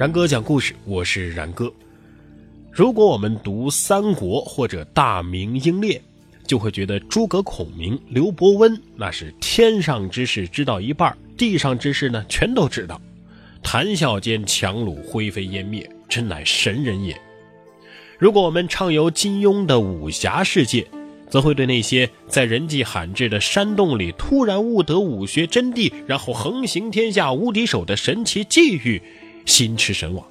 然哥讲故事，我是然哥。如果我们读三国或者大明英烈，就会觉得诸葛孔明、刘伯温那是天上之事知道一半，地上之事呢全都知道，谈笑间樯橹灰飞烟灭，真乃神人也。如果我们畅游金庸的武侠世界，则会对那些在人迹罕至的山洞里突然悟得武学真谛，然后横行天下无敌手的神奇际遇心驰神往。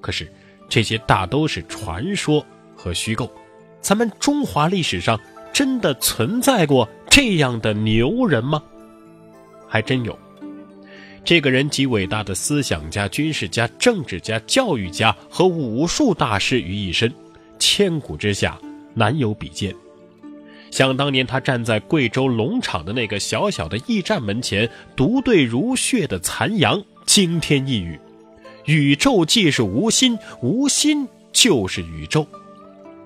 可是，这些大都是传说和虚构。咱们中华历史上真的存在过这样的牛人吗？还真有。这个人集伟大的思想家、军事家、政治家、教育家和武术大师于一身，千古之下难有比肩。想当年，他站在贵州龙场的那个小小的驿站门前，独对如血的残阳，惊天一语：“宇宙既是无心，无心就是宇宙。”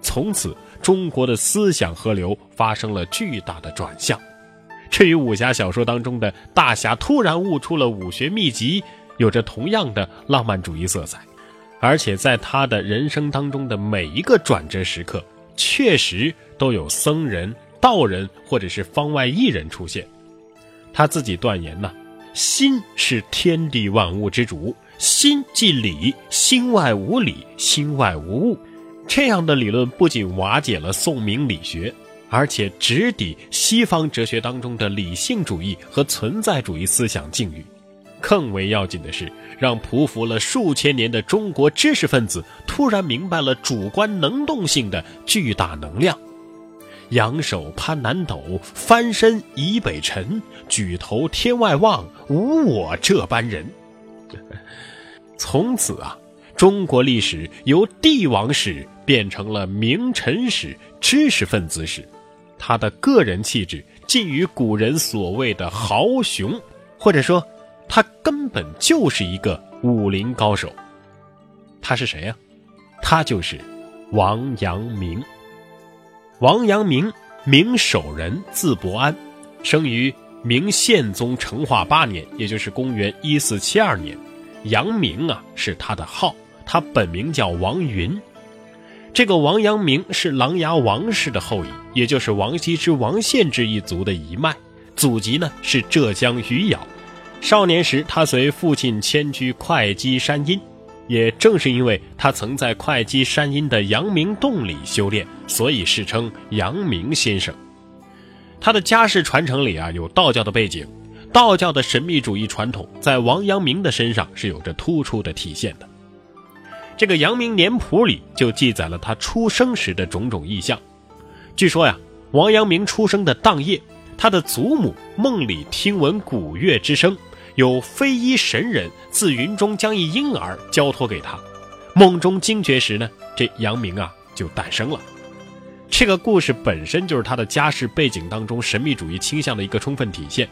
从此，中国的思想河流发生了巨大的转向。这与武侠小说当中的大侠突然悟出了武学秘籍，有着同样的浪漫主义色彩。而且，在他的人生当中的每一个转折时刻，确实都有僧人、道人或者是方外异人出现。他自己断言呢：“心是天地万物之主，心即理，心外无理，心外无物。”这样的理论不仅瓦解了宋明理学，而且直抵西方哲学当中的理性主义和存在主义思想境遇。更为要紧的是，让匍匐了数千年的中国知识分子突然明白了主观能动性的巨大能量。仰首攀南斗，翻身倚北辰，举头天外望，无我这般人。从此啊，中国历史由帝王史变成了名臣史、知识分子史。他的个人气质近于古人所谓的豪雄，或者说。他根本就是一个武林高手。他是谁呀？他就是王阳明。王阳明，明守仁，字伯安，生于明宪宗成化八年，也就是公元一四七二年。阳明啊，是他的号，他本名叫王云。这个王阳明是琅琊王氏的后裔，也就是王羲之、王献之一族的一脉，祖籍呢是浙江余姚。少年时，他随父亲迁居会稽山阴，也正是因为他曾在会稽山阴的阳明洞里修炼，所以世称阳明先生。他的家世传承里啊有道教的背景，道教的神秘主义传统在王阳明的身上是有着突出的体现的。这个《阳明年谱》里就记载了他出生时的种种异象。据说呀，王阳明出生的当夜，他的祖母梦里听闻鼓乐之声。有非一神人自云中将一婴儿交托给他，梦中惊觉时呢，这阳明啊就诞生了。这个故事本身就是他的家世背景当中神秘主义倾向的一个充分体现，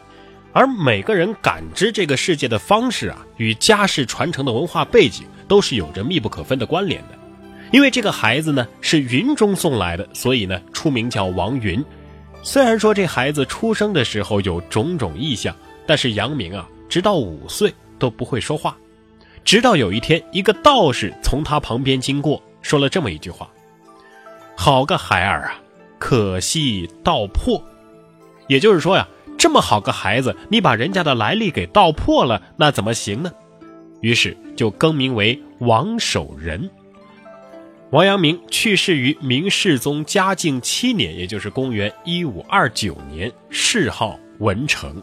而每个人感知这个世界的方式啊，与家世传承的文化背景都是有着密不可分的关联的。因为这个孩子呢是云中送来的，所以呢出名叫王云。虽然说这孩子出生的时候有种种异象，但是阳明啊。直到五岁都不会说话，直到有一天，一个道士从他旁边经过，说了这么一句话：“好个孩儿啊，可惜道破。”也就是说呀，这么好个孩子，你把人家的来历给道破了，那怎么行呢？于是就更名为王守仁。王阳明去世于明世宗嘉靖七年，也就是公元一五二九年，谥号文成。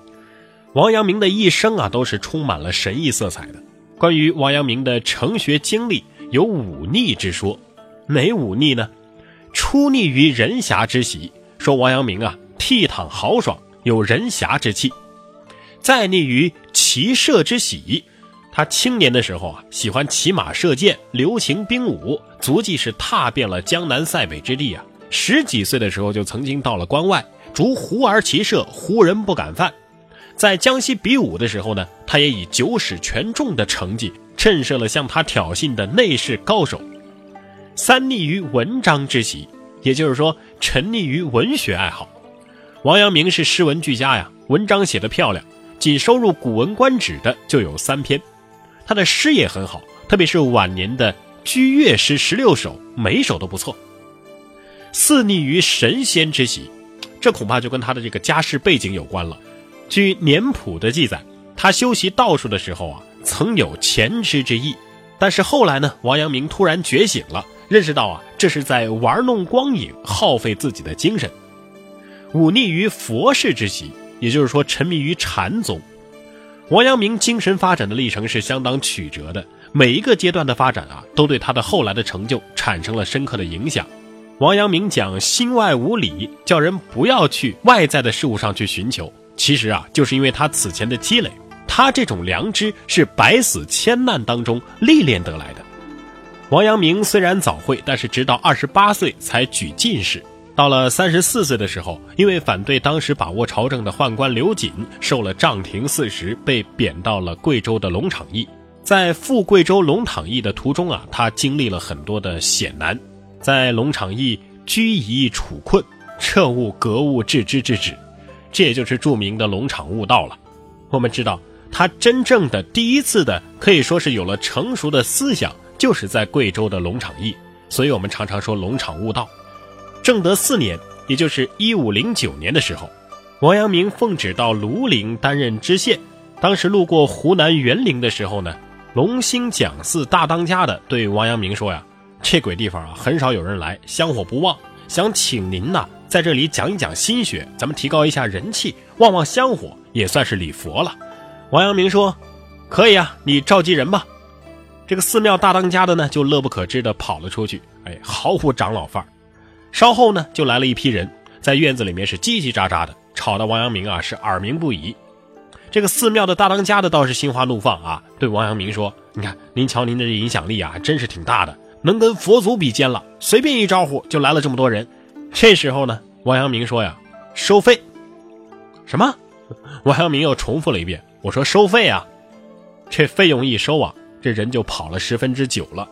王阳明的一生啊，都是充满了神异色彩的。关于王阳明的成学经历，有忤逆之说。哪忤逆呢？出逆于人侠之喜，说王阳明啊倜傥豪爽，有人侠之气；再逆于骑射之喜，他青年的时候啊喜欢骑马射箭，留情兵武，足迹是踏遍了江南塞北之地啊。十几岁的时候就曾经到了关外，逐胡儿骑射，胡人不敢犯。在江西比武的时候呢，他也以九矢全中的成绩震慑了向他挑衅的内侍高手。三溺于文章之习，也就是说沉溺于文学爱好。王阳明是诗文俱佳呀，文章写得漂亮，仅收入《古文观止》的就有三篇。他的诗也很好，特别是晚年的居乐诗十六首，每首都不错。四溺于神仙之喜，这恐怕就跟他的这个家世背景有关了。据年谱的记载，他修习道术的时候啊，曾有前知之意，但是后来呢，王阳明突然觉醒了，认识到啊，这是在玩弄光影，耗费自己的精神。忤逆于佛事之习，也就是说沉迷于禅宗。王阳明精神发展的历程是相当曲折的，每一个阶段的发展啊，都对他的后来的成就产生了深刻的影响。王阳明讲心外无理，叫人不要去外在的事物上去寻求，其实啊，就是因为他此前的积累，他这种良知是百死千难当中历练得来的。王阳明虽然早会，但是直到二十八岁才举进士。到了三十四岁的时候，因为反对当时把握朝政的宦官刘瑾，受了杖廷四十，被贬到了贵州的龙场驿。在赴贵州龙场驿的途中啊，他经历了很多的险难，在龙场驿居夷处困，彻悟格物致知之旨，这也就是著名的龙场悟道了。我们知道，他真正的第一次的可以说是有了成熟的思想，就是在贵州的龙场驿，所以我们常常说龙场悟道。正德四年，也就是一五零九年的时候，王阳明奉旨到庐陵担任知县。当时路过湖南沅陵的时候呢，龙兴讲寺大当家的对王阳明说呀：“这鬼地方啊，很少有人来，香火不旺，想请您呐在这里讲一讲心学，咱们提高一下人气，旺旺香火，也算是礼佛了。”王阳明说：“可以啊，你召集人吧。”这个寺庙大当家的呢，就乐不可支的跑了出去，哎，毫无长老范儿。稍后呢，就来了一批人，在院子里面是叽叽喳喳的，吵得王阳明啊是耳鸣不已。这个寺庙的大当家的倒是心花怒放啊，对王阳明说：“你看，您瞧您的影响力啊，真是挺大的，能跟佛祖比肩了。随便一招呼就来了这么多人。”这时候呢，王阳明说呀：“收费。”什么？王阳明又重复了一遍：“我说收费啊。”这费用一收啊，这人就跑了十分之九了。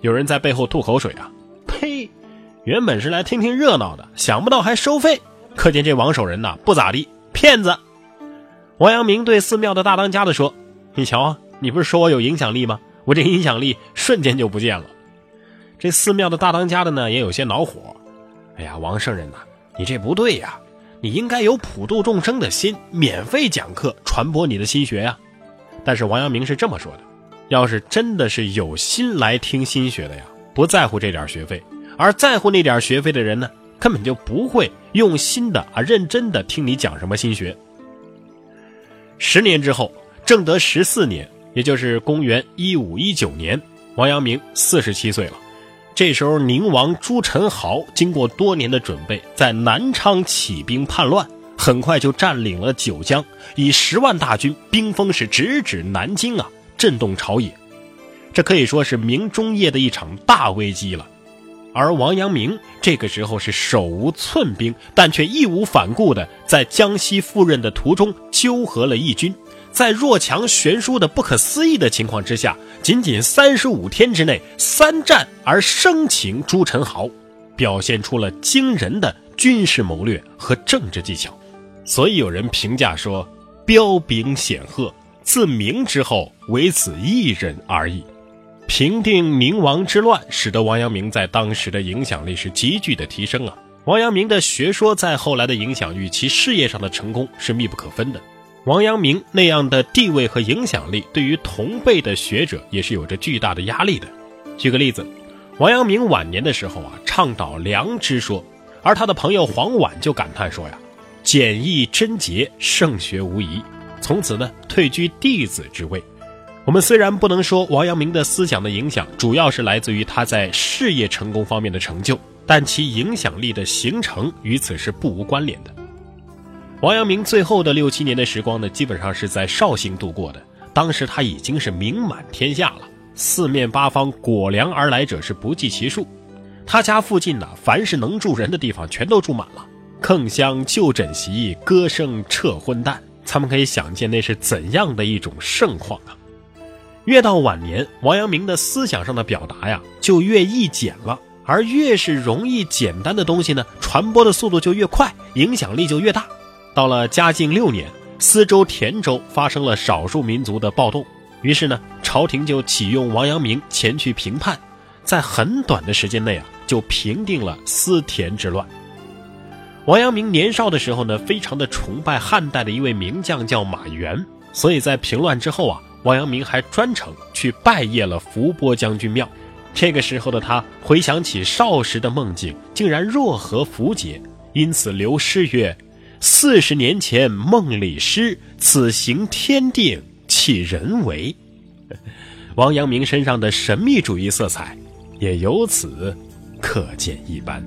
有人在背后吐口水啊。呸原本是来听听热闹的，想不到还收费，可见这王守仁呐不咋地，骗子。王阳明对寺庙的大当家的说：“你瞧啊，你不是说我有影响力吗？我这影响力瞬间就不见了。”这寺庙的大当家的呢也有些恼火：“哎呀，王圣人呐，你这不对呀，你应该有普度众生的心，免费讲课传播你的心学呀。”但是王阳明是这么说的：“要是真的是有心来听心学的呀，不在乎这点学费。”而在乎那点学费的人呢，根本就不会用心的啊，认真的听你讲什么心学。十年之后，正德十四年，也就是公元一五一九年，王阳明四十七岁了。这时候，宁王朱宸濠经过多年的准备，在南昌起兵叛乱，很快就占领了九江，以十万大军兵锋是直指南京啊，震动朝野。这可以说是明中叶的一场大危机了。而王阳明这个时候是手无寸兵，但却义无反顾地在江西赴任的途中纠合了义军，在弱强悬殊的不可思议的情况之下，仅仅三十五天之内三战而生擒朱宸濠，表现出了惊人的军事谋略和政治技巧。所以有人评价说：“彪炳显赫，自明之后唯此一人而已。”平定宁王之乱，使得王阳明在当时的影响力是急剧的提升啊。王阳明的学说在后来的影响与其事业上的成功是密不可分的。王阳明那样的地位和影响力，对于同辈的学者也是有着巨大的压力的。举个例子，王阳明晚年的时候啊，倡导良知说，而他的朋友黄绾就感叹说呀：“简易贞洁，圣学无疑。”从此呢，退居弟子之位。我们虽然不能说王阳明的思想的影响主要是来自于他在事业成功方面的成就，但其影响力的形成与此是不无关联的。王阳明最后的六七年的时光呢，基本上是在绍兴度过的。当时他已经是名满天下了，四面八方裹粮而来者是不计其数。他家附近呢，凡是能住人的地方全都住满了，铿锵就枕席，歌声彻昏淡。咱们可以想见那是怎样的一种盛况啊！越到晚年，王阳明的思想上的表达呀，就越易简了。而越是容易简单的东西呢，传播的速度就越快，影响力就越大。到了嘉靖六年，司州田州发生了少数民族的暴动，于是呢，朝廷就启用王阳明前去平叛，在很短的时间内啊，就平定了思田之乱。王阳明年少的时候呢，非常的崇拜汉代的一位名将叫马援，所以在平乱之后啊，王阳明还专程去拜谒了伏波将军庙。这个时候的他回想起少时的梦境，竟然若合符节，因此留诗曰：“四十年前梦里诗，此行天定岂人为？”王阳明身上的神秘主义色彩，也由此可见一斑。